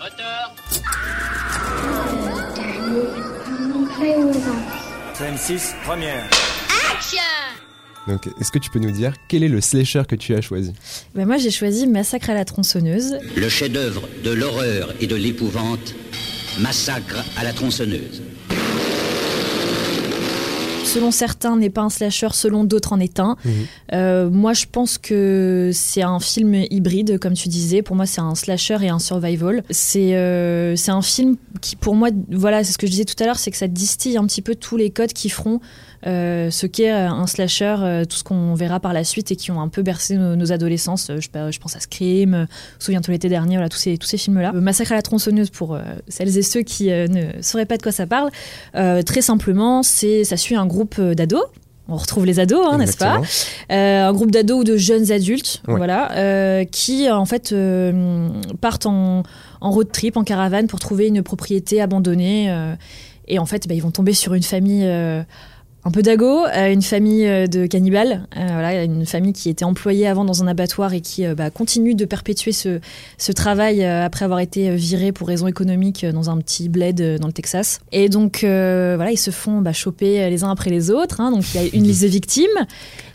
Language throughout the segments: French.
Moteur 26, première. Action Donc, est-ce que tu peux nous dire quel est le slasher que tu as choisi? Bah, moi, j'ai choisi Massacre à la tronçonneuse. Le chef-d'œuvre de l'horreur et de l'épouvante, Massacre à la tronçonneuse. Selon certains, n'est pas un slasher, selon d'autres, en est un. Euh, moi, je pense que c'est un film hybride, comme tu disais. Pour moi, c'est un slasher et un survival. C'est euh, c'est un film qui, pour moi, voilà, c'est ce que je disais tout à l'heure, c'est que ça distille un petit peu tous les codes qui feront euh, ce qu'est un slasher, euh, tout ce qu'on verra par la suite et qui ont un peu bercé nos, nos adolescences. Euh, Je, pense à Scream, Souviens-toi l'été dernier, voilà, tous ces, tous ces films-là. Massacre à la tronçonneuse pour celles et ceux qui ne sauraient pas de quoi ça parle. Très simplement, c'est ça suit un groupe euh, d'ados. On retrouve les ados, hein, n'est-ce pas Euh, Un groupe d'ados ou de jeunes adultes, Ouais. voilà, euh, qui en fait euh, partent en, en road trip, en caravane pour trouver une propriété abandonnée. et en fait, bah, ils vont tomber sur une famille un peu d'ago, euh, une famille euh, de cannibales, euh, voilà, une famille qui était employée avant dans un abattoir et qui euh, bah, continue de perpétuer ce, ce travail euh, après avoir été euh, viré pour raisons économiques euh, dans un petit bled dans le Texas. Et donc voilà, ils se font bah, choper les uns après les autres. hein. donc il y a une liste de victimes.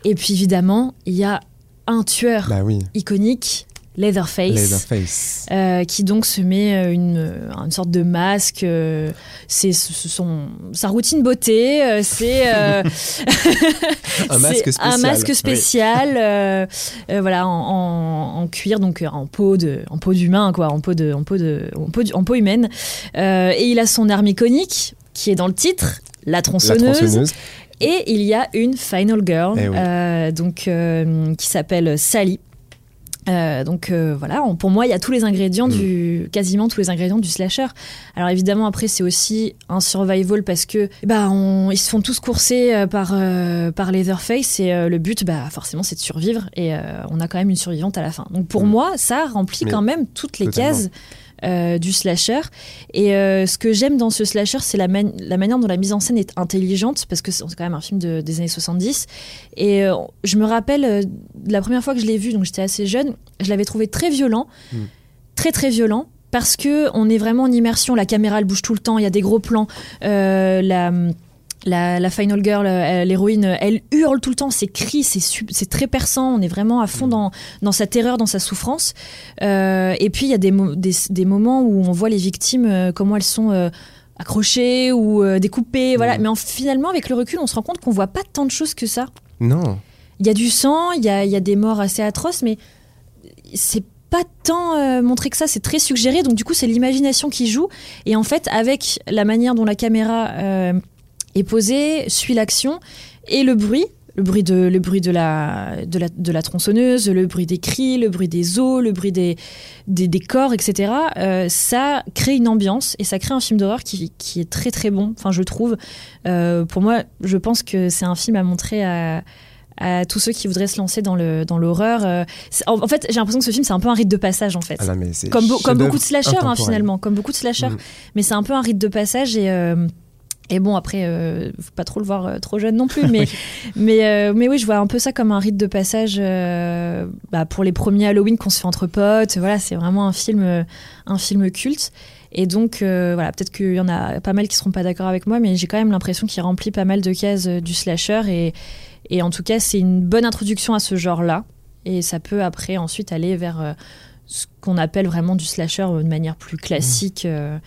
Et puis évidemment, il y a un tueur Bah oui, iconique, Leatherface. Leatherface. Euh, qui donc se met euh, une, euh, une sorte de masque. euh, c'est ce- ce- son, sa routine beauté. euh, c'est Un masque spécial. Un masque Oui. spécial, voilà, en, en- en cuir, donc en peau de, en peau d'humain, quoi, en peau de, en peau de, en peau, du- en peau humaine. Et il a son arme iconique qui est dans le titre, la La tronçonneuse. Et il y a une final girl, Eh oui. donc qui s'appelle Sally. Euh, donc euh, voilà, on- pour moi, il y a tous les ingrédients Mm. du, quasiment tous les ingrédients du slasher. Alors évidemment, après, c'est aussi un survival parce que bah, on- ils se font tous courser euh, par euh, par Leatherface et euh, le but, bah forcément, c'est de survivre et euh, on a quand même une survivante à la fin. Donc pour Mm. moi, ça remplit Mais quand même toutes les totalement. cases. Euh, du slasher. Et euh, ce que j'aime dans ce slasher c'est la, man- la manière dont la mise en scène est intelligente parce que c'est quand même un film de- des années 70 et euh, je me rappelle la première fois que je l'ai vu donc j'étais assez jeune je l'avais trouvé très violent. Mm. très très violent parce que on est vraiment en immersion la caméra elle bouge tout le temps il y a des gros plans. La la, la final girl, euh, l'héroïne, elle hurle tout le temps, ses cris, c'est très perçant, on est vraiment à fond dans, dans sa terreur, dans sa souffrance. Euh, et puis il y a des, des, des moments où on voit les victimes, euh, comment elles sont euh, accrochées ou euh, découpées, voilà. Mhm. Mais en- finalement, avec le recul, on se rend compte qu'on voit pas tant de choses que ça. Non. Il y a du sang, il y a, y a des morts assez atroces, mais c'est pas tant euh, montré que ça, c'est très suggéré, donc du coup c'est l'imagination qui joue. Et en fait, avec la manière dont la caméra euh, est posée, suit l'action, et le bruit, le bruit de, le bruit de la, de, la, de la tronçonneuse, le bruit des cris, le bruit des os, le bruit des, des, des corps, etc., euh, ça crée une ambiance et ça crée un film d'horreur qui, qui est très très bon, enfin je trouve. Euh, pour moi, je pense que c'est un film à montrer à, à tous ceux qui voudraient se lancer dans le dans l'horreur. euh, en, en fait, j'ai l'impression que ce film c'est un peu un rite de passage en fait. Ah comme, beau- comme beaucoup de slashers hein, finalement, comme beaucoup de slashers. Mhm. Mais c'est un peu un rite de passage et euh, et bon après, euh, faut pas trop le voir euh, trop jeune non plus, mais mais euh, mais oui, je vois un peu ça comme un rite de passage euh, bah, pour les premiers Halloween qu'on se fait entre potes. Voilà, c'est vraiment un film un film culte. Et donc, voilà, peut-être qu'il y en a pas mal qui seront pas d'accord avec moi, mais j'ai quand même l'impression qu'il remplit pas mal de cases du slasher. Et, et en tout cas, c'est une bonne introduction à ce genre-là. Et ça peut après ensuite aller vers ce qu'on appelle vraiment du slasher de manière plus classique. euh,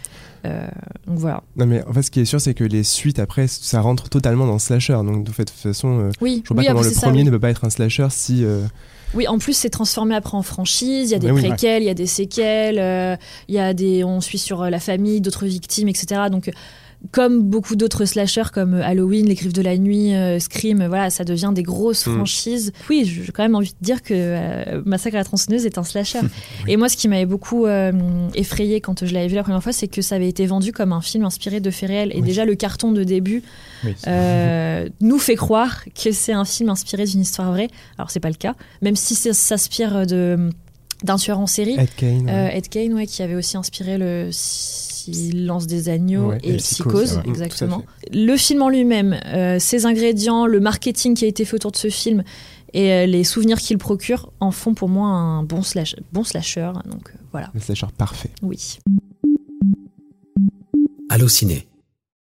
euh, donc voilà. Non, mais en fait, ce qui est sûr, c'est que les suites après, ça rentre totalement dans le slasher. Donc, de toute façon, euh, Oui, je vois oui, pas comment après, le ça, premier oui. ne peut pas être un slasher si. euh, Oui, en plus, c'est transformé après en franchise. Il y a des Mais préquels, il y a des séquelles, il y a des, on suit sur la famille, d'autres victimes, etc. Donc, comme beaucoup d'autres slashers comme euh, Halloween, Les Griffes de la Nuit, euh, Scream, euh, voilà, ça devient des grosses Mm. franchises. Oui, j'ai quand même envie de dire que euh, Massacre à la tronçonneuse est un slasher. Et moi, ce qui m'avait beaucoup euh, effrayé quand je l'avais vu la première fois, c'est que ça avait été vendu comme un film inspiré de faits réels. Et Oui. déjà, le carton de début Oui. euh, nous fait croire que c'est un film inspiré d'une histoire vraie. Alors c'est pas le cas, même si ça s'inspire de d'un tueur en série. Ed Kane. ouais. Euh, Ed Kane, ouais, qui avait aussi inspiré le qui lance des agneaux et, et, Psychose, psychose exactement. Le film en lui-même, euh, ses ingrédients, le marketing qui a été fait autour de ce film et euh, les souvenirs qu'il procure en font pour moi un bon, slash, bon slasher. Donc euh, voilà. Le slasher parfait. Oui. Allô ciné.